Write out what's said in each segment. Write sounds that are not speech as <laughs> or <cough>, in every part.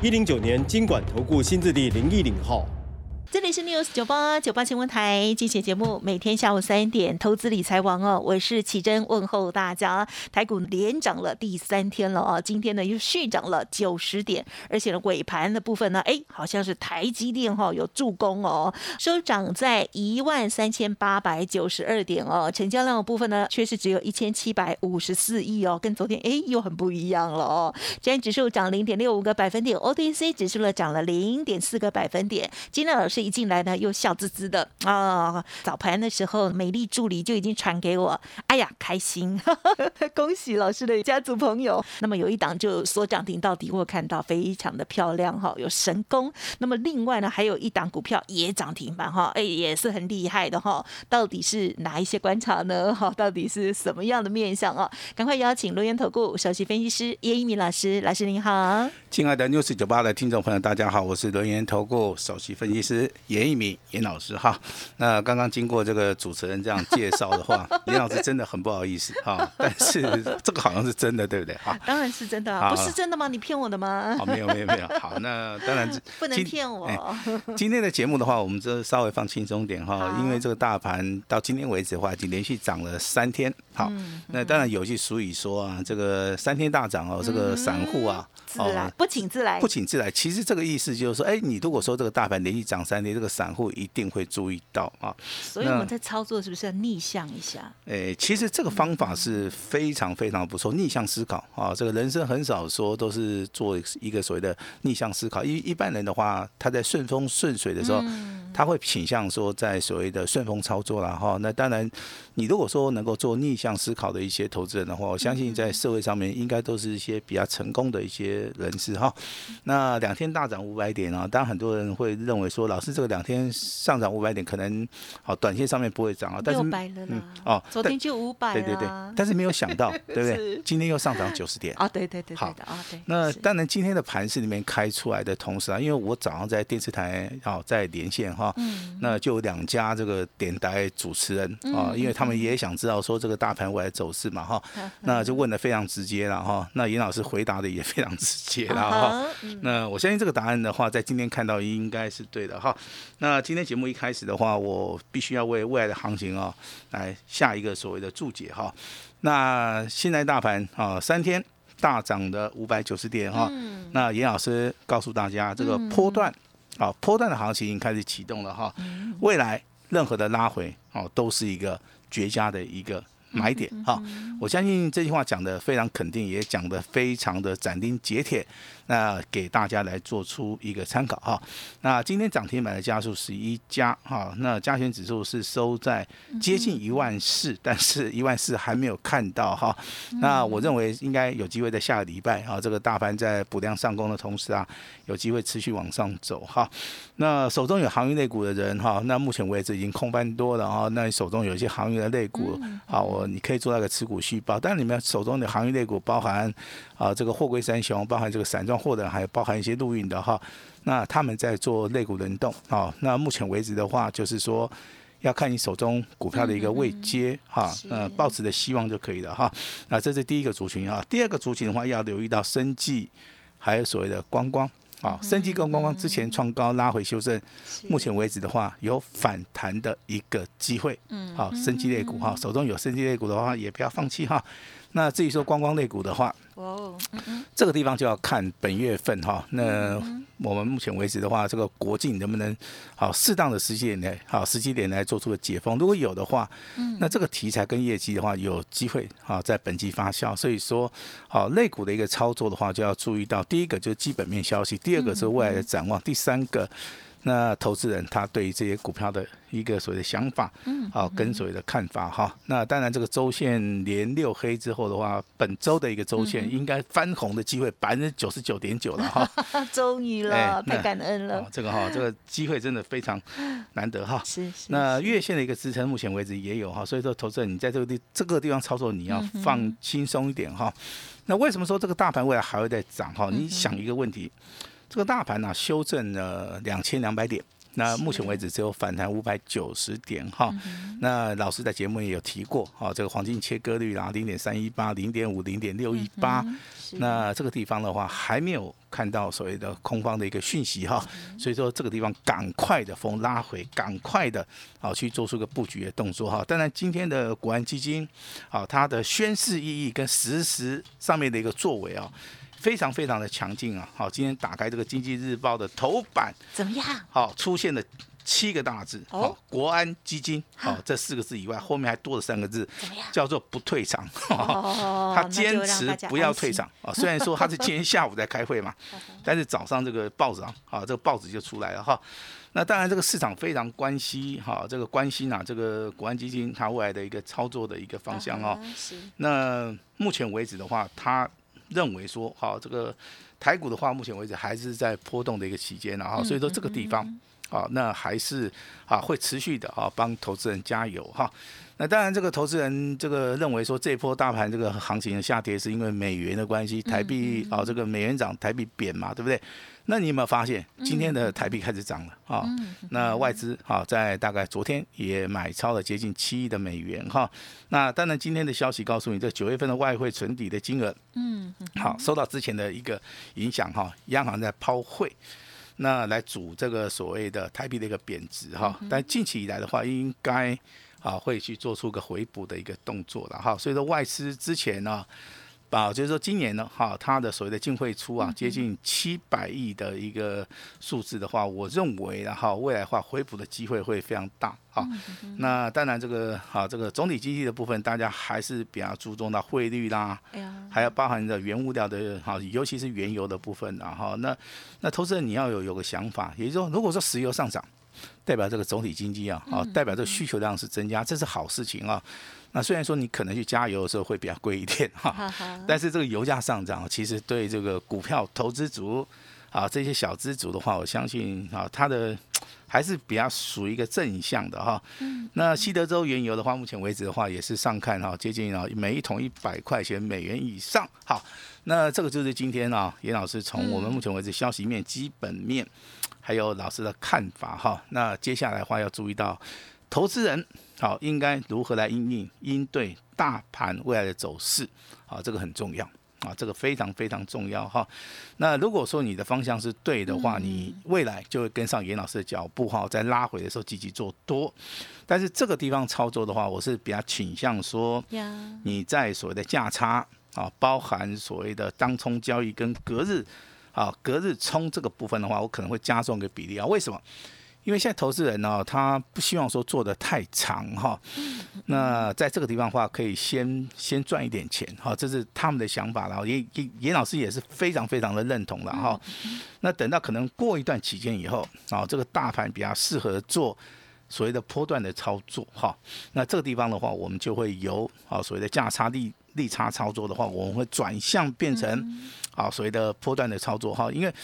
一零九年经管投顾新字第零一零号。这里是 News 九八九八新闻台，精选节目，每天下午三点，投资理财王哦，我是启珍，问候大家。台股连涨了第三天了哦，今天呢又续涨了九十点，而且呢尾盘的部分呢，哎，好像是台积电哈有助攻哦，收涨在一万三千八百九十二点哦，成交量的部分呢却是只有一千七百五十四亿哦，跟昨天哎又很不一样了哦。今天指数涨零点六五个百分点，OTC 指数呢涨了零点四个百分点。今天老师。一进来呢，又笑滋滋的啊！早盘的时候，美丽助理就已经传给我，哎呀，开心，<laughs> 恭喜老师的家族朋友。那么有一档就说涨停到底，我看到非常的漂亮哈，有神功。那么另外呢，还有一档股票也涨停板哈，哎，也是很厉害的哈。到底是哪一些观察呢？哈，到底是什么样的面相啊？赶快邀请罗源投顾首席分析师叶一鸣老师，老师您好。亲爱的 news 九八的听众朋友，大家好，我是罗源投顾首席分析师。严一鸣严老师哈，那刚刚经过这个主持人这样介绍的话，<laughs> 严老师真的很不好意思哈，但是这个好像是真的，对不对？哈，当然是真的啊，不是真的吗？你骗我的吗？好，没有没有没有。好，那当然 <laughs> 不能骗我。今天的节目的话，我们就稍微放轻松点哈，因为这个大盘到今天为止的话，已经连续涨了三天。好，那当然有句俗语说啊，这个三天大涨哦，这个散户啊。自来不请自来，不请自来。其实这个意思就是说，哎，你如果说这个大盘连续涨三天，这个散户一定会注意到啊。所以我们在操作是不是要逆向一下？哎，其实这个方法是非常非常不错，逆向思考啊。这个人生很少说都是做一个所谓的逆向思考。一一般人的话，他在顺风顺水的时候，他会倾向说在所谓的顺风操作了哈。那当然，你如果说能够做逆向思考的一些投资人的话，我相信在社会上面应该都是一些比较成功的一些。人士哈，那两天大涨五百点啊，当然很多人会认为说，老师这个两天上涨五百点，可能好短线上面不会涨啊，但是嗯哦，昨天就五百，对对对，但是没有想到，对不对？<laughs> 今天又上涨九十点啊，对对对，好的啊，对。那当然今天的盘市里面开出来的同时啊，因为我早上在电视台啊在连线哈，那就有两家这个点台主持人啊，因为他们也想知道说这个大盘未来走势嘛哈，那就问的非常直接了哈，那严老师回答的也非常。直接了哈，那我相信这个答案的话，在今天看到应该是对的哈。那今天节目一开始的话，我必须要为未来的行情啊来下一个所谓的注解哈。那现在大盘啊三天大涨的五百九十点哈，那严老师告诉大家，这个波段啊波段的行情已经开始启动了哈。未来任何的拉回哦，都是一个绝佳的一个。买点哈，我相信这句话讲的非常肯定，也讲的非常的斩钉截铁。那给大家来做出一个参考哈。那今天涨停板的家数十一家哈，那加权指数是收在接近一万四，但是一万四还没有看到哈。那我认为应该有机会在下个礼拜啊，这个大盘在补量上攻的同时啊，有机会持续往上走哈。那手中有航运类股的人哈，那目前为止已经空翻多了啊。那你手中有一些航运的类股，好，我你可以做那个持股续报。但你们手中的航运类股包含啊这个货柜三雄，包含这个散装。或者还包含一些陆运的哈，那他们在做肋骨轮动啊。那目前为止的话，就是说要看你手中股票的一个位阶哈，呃，抱持的希望就可以了哈。那这是第一个族群啊。第二个族群的话，要留意到生计，还有所谓的观光啊。升级跟光光之前创高拉回修正，目前为止的话有反弹的一个机会。嗯，好，升级类股哈，手中有升级类股的话，也不要放弃哈。那至于说光光类股的话，哦，这个地方就要看本月份哈。那我们目前为止的话，这个国境能不能好适当的时间点来好时机点来做出个解封？如果有的话，那这个题材跟业绩的话，有机会啊在本季发酵。所以说，好类股的一个操作的话，就要注意到第一个就是基本面消息，第二个是未来的展望，第三个。那投资人他对于这些股票的一个所谓的想法，嗯，好，跟所谓的看法哈。那当然，这个周线连六黑之后的话，本周的一个周线应该翻红的机会百分之九十九点九了哈。<laughs> 终于了，太感恩了。这个哈，这个机会真的非常 <laughs> 难得哈。是是。那月线的一个支撑，目前为止也有哈，所以说投资人你在这个地这个地方操作，你要放轻松一点哈。那为什么说这个大盘未来还会再涨哈？你想一个问题。这个大盘呢，修正了两千两百点，那目前为止只有反弹五百九十点哈。那老师在节目也有提过，哈，这个黄金切割率啊，零点三一八、零点五、零点六一八，那这个地方的话还没有看到所谓的空方的一个讯息哈，所以说这个地方赶快的风拉回，赶快的啊去做出个布局的动作哈。当然今天的国安基金，啊，它的宣示意义跟实时上面的一个作为啊。非常非常的强劲啊！好，今天打开这个经济日报的头版，怎么样？好，出现了七个大字，哦，国安基金，好，这四个字以外，后面还多了三个字，怎么样？叫做不退场。<laughs> 哦，他坚持不要退场啊！虽然说他是今天下午在开会嘛，<laughs> 但是早上这个报纸啊，啊，这个报纸就出来了哈。那当然，这个市场非常关心哈，这个关心啊，这个国安基金它未来的一个操作的一个方向哦。那目前为止的话，它认为说，好，这个台股的话，目前为止还是在波动的一个期间，然后所以说这个地方，啊，那还是啊会持续的啊帮投资人加油哈。那当然，这个投资人这个认为说，这波大盘这个行情的下跌是因为美元的关系，台币啊这个美元涨，台币贬嘛，对不对？那你有没有发现今天的台币开始涨了啊？那外资啊在大概昨天也买超了接近七亿的美元哈。那当然今天的消息告诉你，这九月份的外汇存底的金额，嗯，好，受到之前的一个影响哈，央行在抛汇，那来主这个所谓的台币的一个贬值哈。但近期以来的话，应该啊会去做出个回补的一个动作了哈。所以说外资之前呢。啊，就是说今年呢，哈，它的所谓的净汇出啊，接近七百亿的一个数字的话，我认为然后未来话回补的机会会非常大啊。那当然这个啊，这个总体经济的部分，大家还是比较注重到汇率啦，还有包含着原物料的哈，尤其是原油的部分然后那那投资人你要有有个想法，也就是说，如果说石油上涨，代表这个总体经济啊，啊，代表这个需求量是增加，这是好事情啊。那虽然说你可能去加油的时候会比较贵一点哈，但是这个油价上涨，其实对这个股票投资族啊这些小资族的话，我相信啊它的还是比较属于一个正向的哈。那西德州原油的话，目前为止的话也是上看哈，接近啊每一桶一百块钱美元以上。好，那这个就是今天啊严老师从我们目前为止消息面、基本面还有老师的看法哈。那接下来的话要注意到投资人。好，应该如何来应应应对大盘未来的走势？好，这个很重要啊，这个非常非常重要哈。那如果说你的方向是对的话，你未来就会跟上严老师的脚步哈，在拉回的时候积极做多。但是这个地方操作的话，我是比较倾向说，你在所谓的价差啊，包含所谓的当冲交易跟隔日啊隔日冲这个部分的话，我可能会加重个比例啊。为什么？因为现在投资人呢，他不希望说做的太长哈，那在这个地方的话，可以先先赚一点钱哈，这是他们的想法然后严严严老师也是非常非常的认同了哈。那等到可能过一段期间以后啊，这个大盘比较适合做所谓的波段的操作哈。那这个地方的话，我们就会由啊所谓的价差利利差操作的话，我们会转向变成啊所谓的波段的操作哈，因为。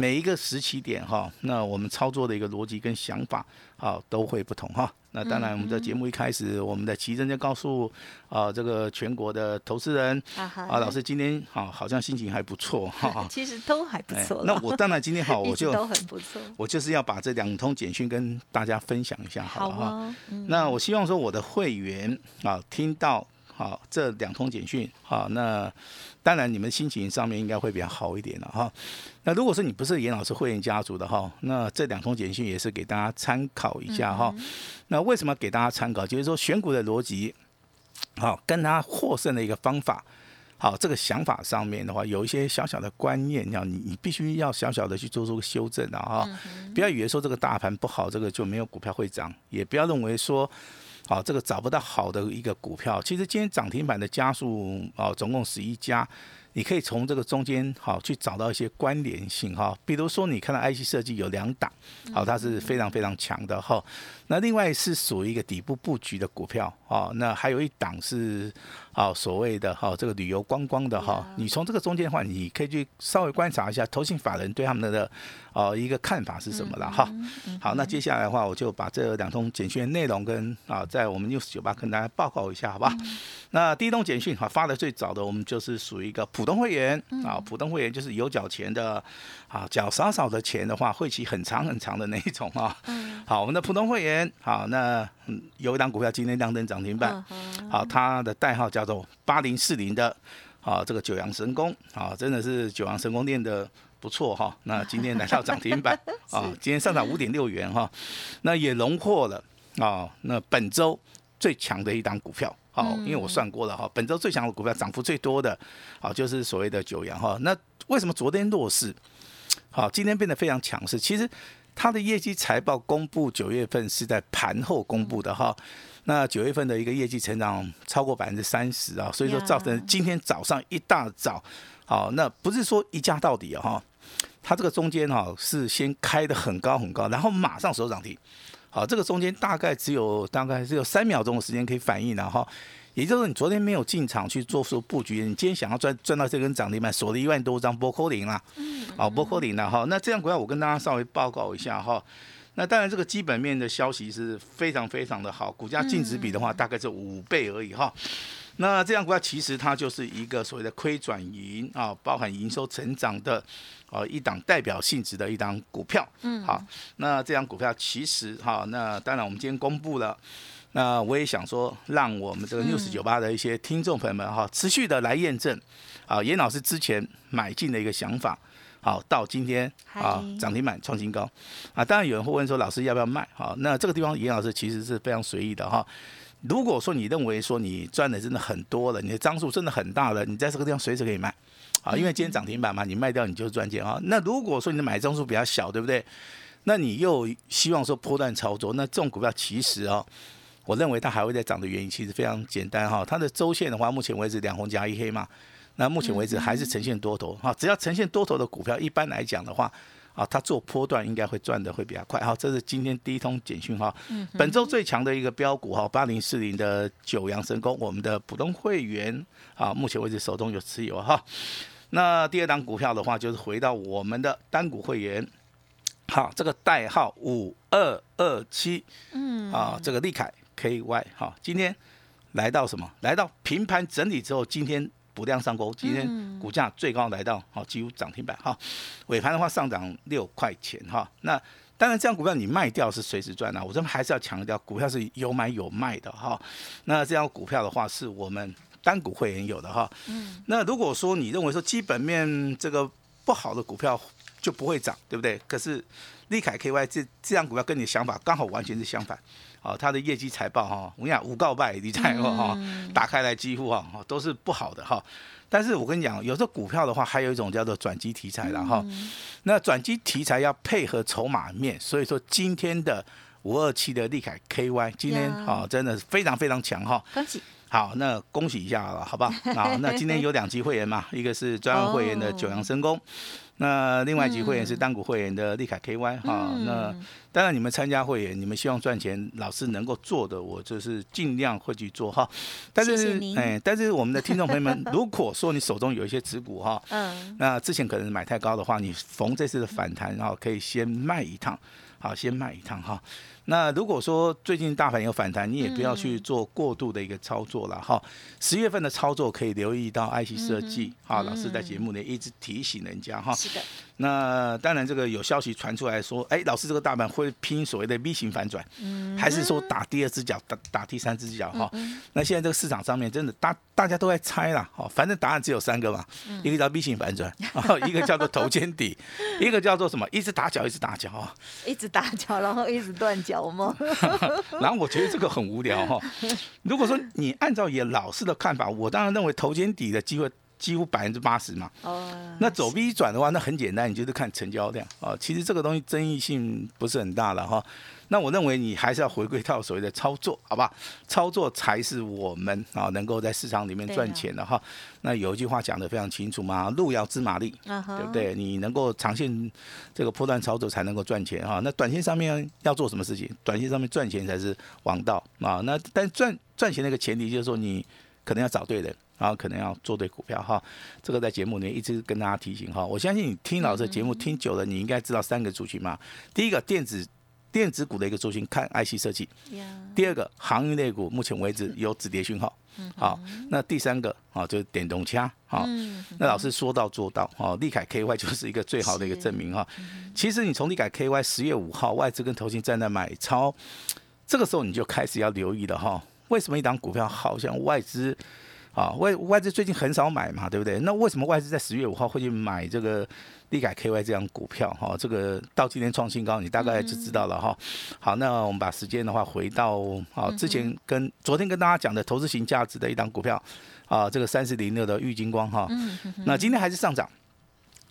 每一个时期点哈，那我们操作的一个逻辑跟想法啊都会不同哈。那当然，我们的节目一开始，我们的奇珍就告诉啊这个全国的投资人啊，老师今天啊好像心情还不错哈。<laughs> 其实都还不错。那我当然今天好，<laughs> 我就都很不错。我就是要把这两通简讯跟大家分享一下，好不好？那我希望说我的会员啊听到。好，这两通简讯，好，那当然你们心情上面应该会比较好一点了哈。那如果说你不是严老师会员家族的哈，那这两通简讯也是给大家参考一下哈。那为什么给大家参考？就是说选股的逻辑，好，跟他获胜的一个方法，好，这个想法上面的话，有一些小小的观念，要你你必须要小小的去做出个修正的哈。不要以为说这个大盘不好，这个就没有股票会涨，也不要认为说。好，这个找不到好的一个股票。其实今天涨停板的家数啊，总共十一家，你可以从这个中间好去找到一些关联性哈，比如说你看到 IC 设计有两档，好，它是非常非常强的哈。那另外是属于一个底部布局的股票啊，那还有一档是啊所谓的哈这个旅游观光的哈。你从这个中间的话，你可以去稍微观察一下投信法人对他们的哦一个看法是什么了哈。好，那接下来的话，我就把这两通简讯内容跟啊在我们 news 九八跟大家报告一下，好吧？那第一通简讯哈发的最早的，我们就是属于一个普通会员啊，普通会员就是有缴钱的，啊缴少少的钱的话，会期很长很长的那一种啊。好，我们的普通会员，好，那有一档股票今天亮灯涨停板，好，它的代号叫做八零四零的，啊，这个九阳神功，啊，真的是九阳神功练的不错哈。那今天来到涨停板，<laughs> 啊，今天上涨五点六元哈，那也荣获了啊，那本周最强的一档股票。好，因为我算过了哈，本周最强的股票涨幅最多的，好就是所谓的九阳哈。那为什么昨天弱势？好，今天变得非常强势？其实它的业绩财报公布九月份是在盘后公布的哈。那九月份的一个业绩成长超过百分之三十啊，所以说造成今天早上一大早，好，那不是说一价到底啊哈，它这个中间哈是先开的很高很高，然后马上手涨停。好，这个中间大概只有大概只有三秒钟的时间可以反应了哈，也就是说你昨天没有进场去做出布局，你今天想要赚赚到这根涨停板，锁了一万多张波扣零啦，好波扣零了哈，那这样股票我跟大家稍微报告一下哈，那当然这个基本面的消息是非常非常的好，股价净值比的话大概是五倍而已哈。那这样股票其实它就是一个所谓的亏转盈啊，包含营收成长的啊一档代表性质的一档股票。嗯，好，那这张股票其实哈，那当然我们今天公布了，那我也想说，让我们这个六四九八的一些听众朋友们哈，持续的来验证啊，严老师之前买进的一个想法，好，到今天啊涨停板创新高啊，当然有人会问说，老师要不要卖？好，那这个地方严老师其实是非常随意的哈。如果说你认为说你赚的真的很多了，你的张数真的很大了，你在这个地方随时可以卖，啊，因为今天涨停板嘛，你卖掉你就是赚钱啊。那如果说你的买张数比较小，对不对？那你又希望说波段操作，那这种股票其实啊，我认为它还会再涨的原因其实非常简单哈。它的周线的话，目前为止两红加一黑嘛，那目前为止还是呈现多头哈。只要呈现多头的股票，一般来讲的话。啊，他做波段应该会赚的会比较快。好，这是今天第一通简讯哈。嗯。本周最强的一个标股哈，八零四零的九阳神功，我们的普通会员啊，目前为止手中有持有哈。那第二档股票的话，就是回到我们的单股会员，好，这个代号五二二七，嗯，啊，这个利凯 KY 哈，今天来到什么？来到平盘整理之后，今天。补量上攻，今天股价最高来到好几乎涨停板哈，尾盘的话上涨六块钱哈。那当然这样股票你卖掉是随时赚的，我这边还是要强调，股票是有买有卖的哈。那这样股票的话是我们单股会员有的哈。嗯。那如果说你认为说基本面这个不好的股票就不会涨，对不对？可是利凯 KY 这这样股票跟你的想法刚好完全是相反。哦，它的业绩财报哈，我跟你讲五告败，你猜过哈？打开来几乎哈都是不好的哈。但是我跟你讲，有时候股票的话，还有一种叫做转机题材的哈。那转机题材要配合筹码面，所以说今天的五二七的利凯 KY 今天哈真的是非常非常强哈。恭喜！好，那恭喜一下了，好不好？<laughs> 好，那今天有两级会员嘛，<laughs> 一个是专案会员的九阳神功。那另外一级会员是单股会员的利凯 KY 哈，那当然你们参加会员，你们希望赚钱，老师能够做的，我就是尽量会去做哈。但是哎，但是我们的听众朋友们，<laughs> 如果说你手中有一些持股哈，嗯，那之前可能买太高的话，你逢这次的反弹，然后可以先卖一趟，好，先卖一趟哈。那如果说最近大盘有反弹，你也不要去做过度的一个操作了哈。十月份的操作可以留意到 IC 设计，好，老师在节目里一直提醒人家哈。是的。那当然，这个有消息传出来说，哎，老师这个大盘会拼所谓的 V 型反转，还是说打第二只脚，打打第三只脚哈？那现在这个市场上面真的大大家都在猜啦，哈，反正答案只有三个嘛，一个叫 V 型反转，<laughs> 一个叫做头肩底，<laughs> 一个叫做什么？一直打脚，一直打脚啊，一直打脚，然后一直断脚吗？<laughs> 然后我觉得这个很无聊哈。如果说你按照也老师的看法，我当然认为头肩底的机会几乎百分之八十嘛。哦，那走 V 转的话，那很简单，你就是看成交量啊。其实这个东西争议性不是很大了哈。那我认为你还是要回归到所谓的操作，好吧？操作才是我们啊能够在市场里面赚钱的哈。那有一句话讲得非常清楚嘛，路遥知马力，对不对？你能够长线这个波段操作才能够赚钱哈。那短线上面要做什么事情？短线上面赚钱才是王道啊。那但赚赚钱的一个前提就是说你可能要找对人。然后可能要做对股票哈，这个在节目里面一直跟大家提醒哈。我相信你听老师的节目听久了，你应该知道三个族群嘛。第一个电子电子股的一个族群，看 IC 设计；第二个航运类股，目前为止 <laughs> 有止跌讯号。好，那第三个啊就是电动车。好，那老师说到做到。哦，利凯 KY 就是一个最好的一个证明哈。其实你从利凯 KY 十月五号外资跟投信站在买超，这个时候你就开始要留意了哈。为什么一档股票好像外资？啊，外外资最近很少买嘛，对不对？那为什么外资在十月五号会去买这个利改 KY 这样股票？哈，这个到今天创新高，你大概就知道了哈。好，那我们把时间的话回到啊之前跟昨天跟大家讲的投资型价值的一档股票啊，这个三四零六的玉金光哈。那今天还是上涨。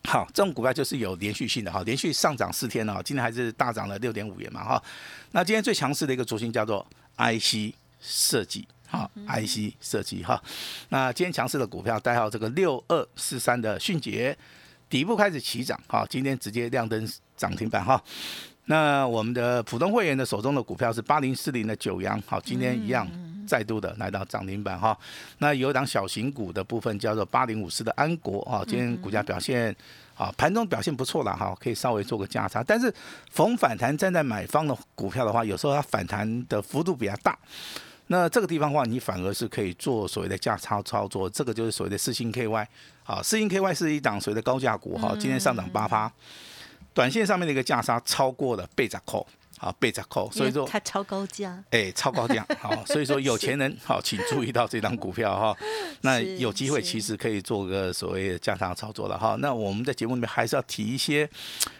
好，这种股票就是有连续性的哈，连续上涨四天了，今天还是大涨了六点五元嘛哈。那今天最强势的一个主星叫做 IC 设计。好，IC 设计哈，那今天强势的股票代号这个六二四三的迅捷，底部开始起涨，哈，今天直接亮灯涨停板哈。那我们的普通会员的手中的股票是八零四零的九阳，好，今天一样再度的来到涨停板哈。那有一档小型股的部分叫做八零五四的安国啊，今天股价表现啊，盘中表现不错了哈，可以稍微做个价差。但是逢反弹站在买方的股票的话，有时候它反弹的幅度比较大。那这个地方的话，你反而是可以做所谓的价差操作，这个就是所谓的四星 KY，好，四星 KY 是一档所谓的高价股哈，今天上涨八趴，短线上面的一个价差超过了倍涨扣。好，倍涨扣，所以说它超高价，哎，超高价，好，所以说有钱人好，请注意到这张股票哈，那有机会其实可以做个所谓的价差操作了哈。那我们在节目里面还是要提一些。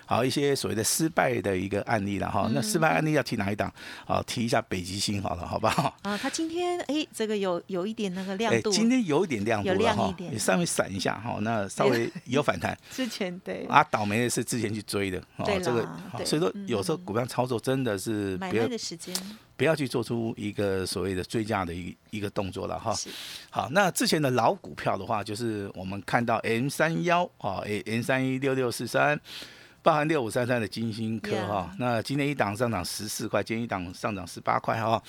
好一些所谓的失败的一个案例了哈，那失败案例要提哪一档？好，提一下北极星好了，好不好？啊，它今天哎，这个有有一点那个亮度，今天有一点亮度了哈，你稍微闪一下哈，那稍微有反弹。<laughs> 之前对啊，倒霉的是之前去追的，哦，这个，所以说有时候股票操作真的是买卖的时间，不要去做出一个所谓的追加的一一个动作了哈。好，那之前的老股票的话，就是我们看到 M 三幺啊，M 三一六六四三。包含六五三三的金星科哈，那今天一档上涨十四块，今天一档上涨十八块哈。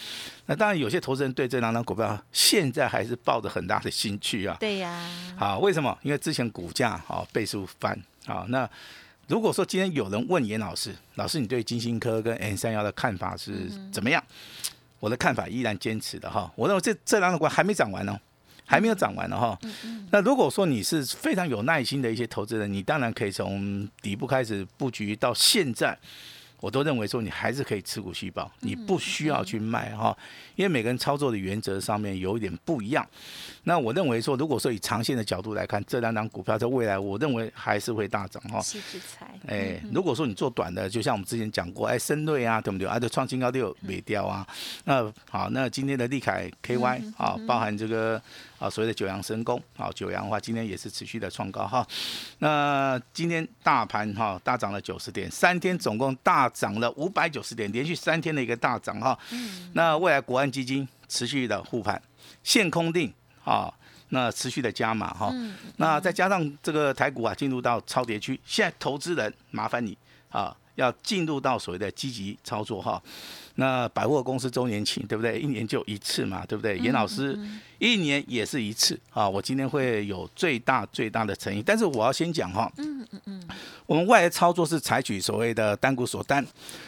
那当然有些投资人对这两档股票现在还是抱着很大的兴趣啊。对呀。好，为什么？因为之前股价啊倍数翻啊。那如果说今天有人问严老师，老师你对金星科跟 N 三幺的看法是怎么样？我的看法依然坚持的哈。我认为这这两个股还没涨完呢。还没有涨完呢哈，那如果说你是非常有耐心的一些投资人，你当然可以从底部开始布局到现在。我都认为说你还是可以持股续报，你不需要去卖哈，因为每个人操作的原则上面有一点不一样。那我认为说，如果说以长线的角度来看，这两档股票在未来，我认为还是会大涨哈。是之财。哎，如果说你做短的，就像我们之前讲过，哎，深瑞啊，对不对？啊，这创新高六没掉啊。那好，那今天的利凯 KY 啊，包含这个啊所谓的九阳神功啊，九阳的话今天也是持续的创高哈。那今天大盘哈大涨了九十点，三天总共大。涨了五百九十点，连续三天的一个大涨哈。那未来国安基金持续的护盘，限空定啊，那持续的加码哈。那再加上这个台股啊进入到超跌区，现在投资人麻烦你啊，要进入到所谓的积极操作哈。那百货公司周年庆对不对？一年就一次嘛，对不对？严老师一年也是一次啊。我今天会有最大最大的诚意，但是我要先讲哈。嗯嗯嗯。我们外来操作是采取所谓的单股锁单，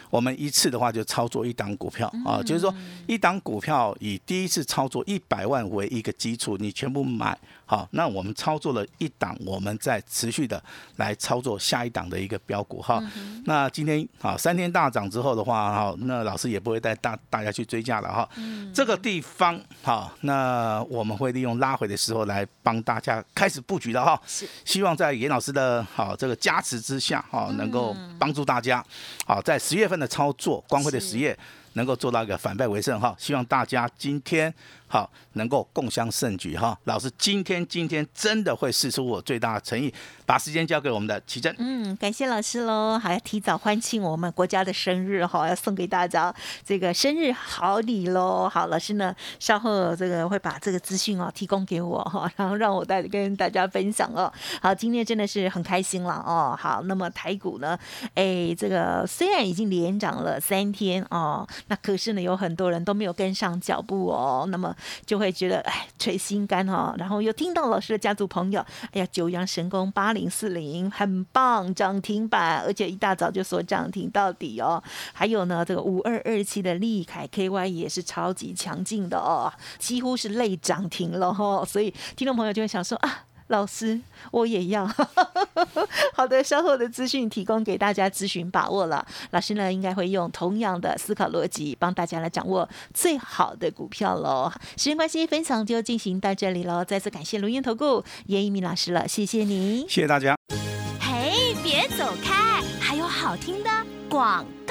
我们一次的话就操作一档股票啊，就是说一档股票以第一次操作一百万为一个基础，你全部买好，那我们操作了一档，我们再持续的来操作下一档的一个标股哈。那今天啊三天大涨之后的话哈，那老师也不会带大大家去追价了哈。这个地方好，那我们会利用拉回的时候来帮大家开始布局的哈。是，希望在严老师的好这个加持之。之下，哈，能够帮助大家，好，在十月份的操作，光辉的实业能够做到一个反败为胜哈。希望大家今天好能够共襄盛举哈。老师今天今天真的会试出我最大的诚意，把时间交给我们的奇珍。嗯，感谢老师喽，还要提早欢庆我们国家的生日哈，要送给大家这个生日好礼喽。好，老师呢稍后这个会把这个资讯哦提供给我哈，然后让我带跟大家分享哦。好，今天真的是很开心了哦。好，那么台股呢，哎，这个虽然已经连涨了三天哦，那可是呢有很多人都没有跟上脚步哦，那么就会觉得哎捶心肝哦。然后又听到老师的家族朋友，哎呀，九阳神功八零四零很棒，涨停板，而且一大早就说涨停到底哦。还有呢，这个五二二七的利凯 KY 也是超级强劲的哦，几乎是类涨停了哦。所以听众朋友就会想说啊。老师，我也要。<laughs> 好的，稍后的资讯提供给大家咨询把握了。老师呢，应该会用同样的思考逻辑，帮大家来掌握最好的股票喽。时间关系，分享就进行到这里喽。再次感谢龙岩投顾严一鸣老师了，谢谢你，谢谢大家。嘿，别走开，还有好听的广告。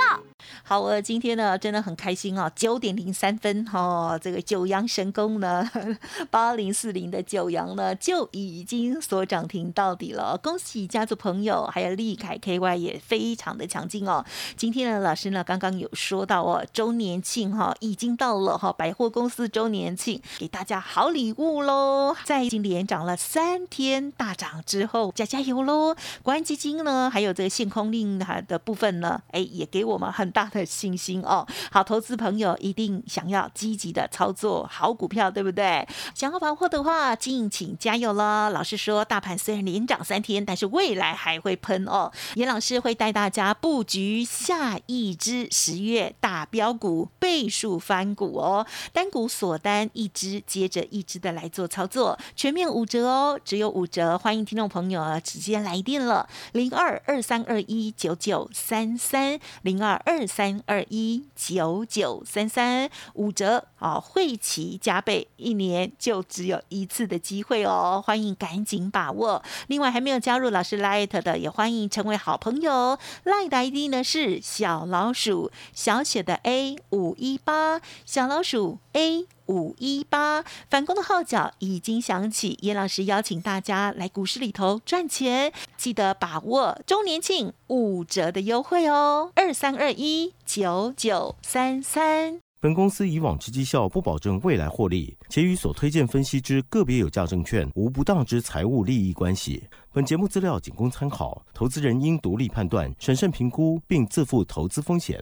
好，我今天呢真的很开心哦，九点零三分哦，这个九阳神功呢，<laughs> 八零四零的九阳呢就已经锁涨停到底了，恭喜家族朋友，还有利凯 KY 也非常的强劲哦。今天呢，老师呢刚刚有说到哦，周年庆哈已经到了哈，百货公司周年庆给大家好礼物喽，在已经连涨了三天大涨之后，加加油喽！国安基金呢，还有这个限空令的部分呢，哎，也给我们很大。的信心哦，好，投资朋友一定想要积极的操作好股票，对不对？想要把握的话，敬请加油了。老师说，大盘虽然连涨三天，但是未来还会喷哦。严老师会带大家布局下一支十月大标股倍数翻股哦，单股锁单一支接着一支的来做操作，全面五折哦，只有五折，欢迎听众朋友直接来电了，零二二三二一九九三三零二二三。三二一九九三三五折啊，会期加倍，一年就只有一次的机会哦，欢迎赶紧把握。另外还没有加入老师 Light 的，也欢迎成为好朋友。Light 的 ID 呢是小老鼠小写的 A 五一八，小老鼠 A。五一八反攻的号角已经响起，叶老师邀请大家来股市里头赚钱，记得把握周年庆五折的优惠哦，二三二一九九三三。本公司以往之绩效不保证未来获利，且与所推荐分析之个别有价证券无不当之财务利益关系。本节目资料仅供参考，投资人应独立判断、审慎评估，并自负投资风险。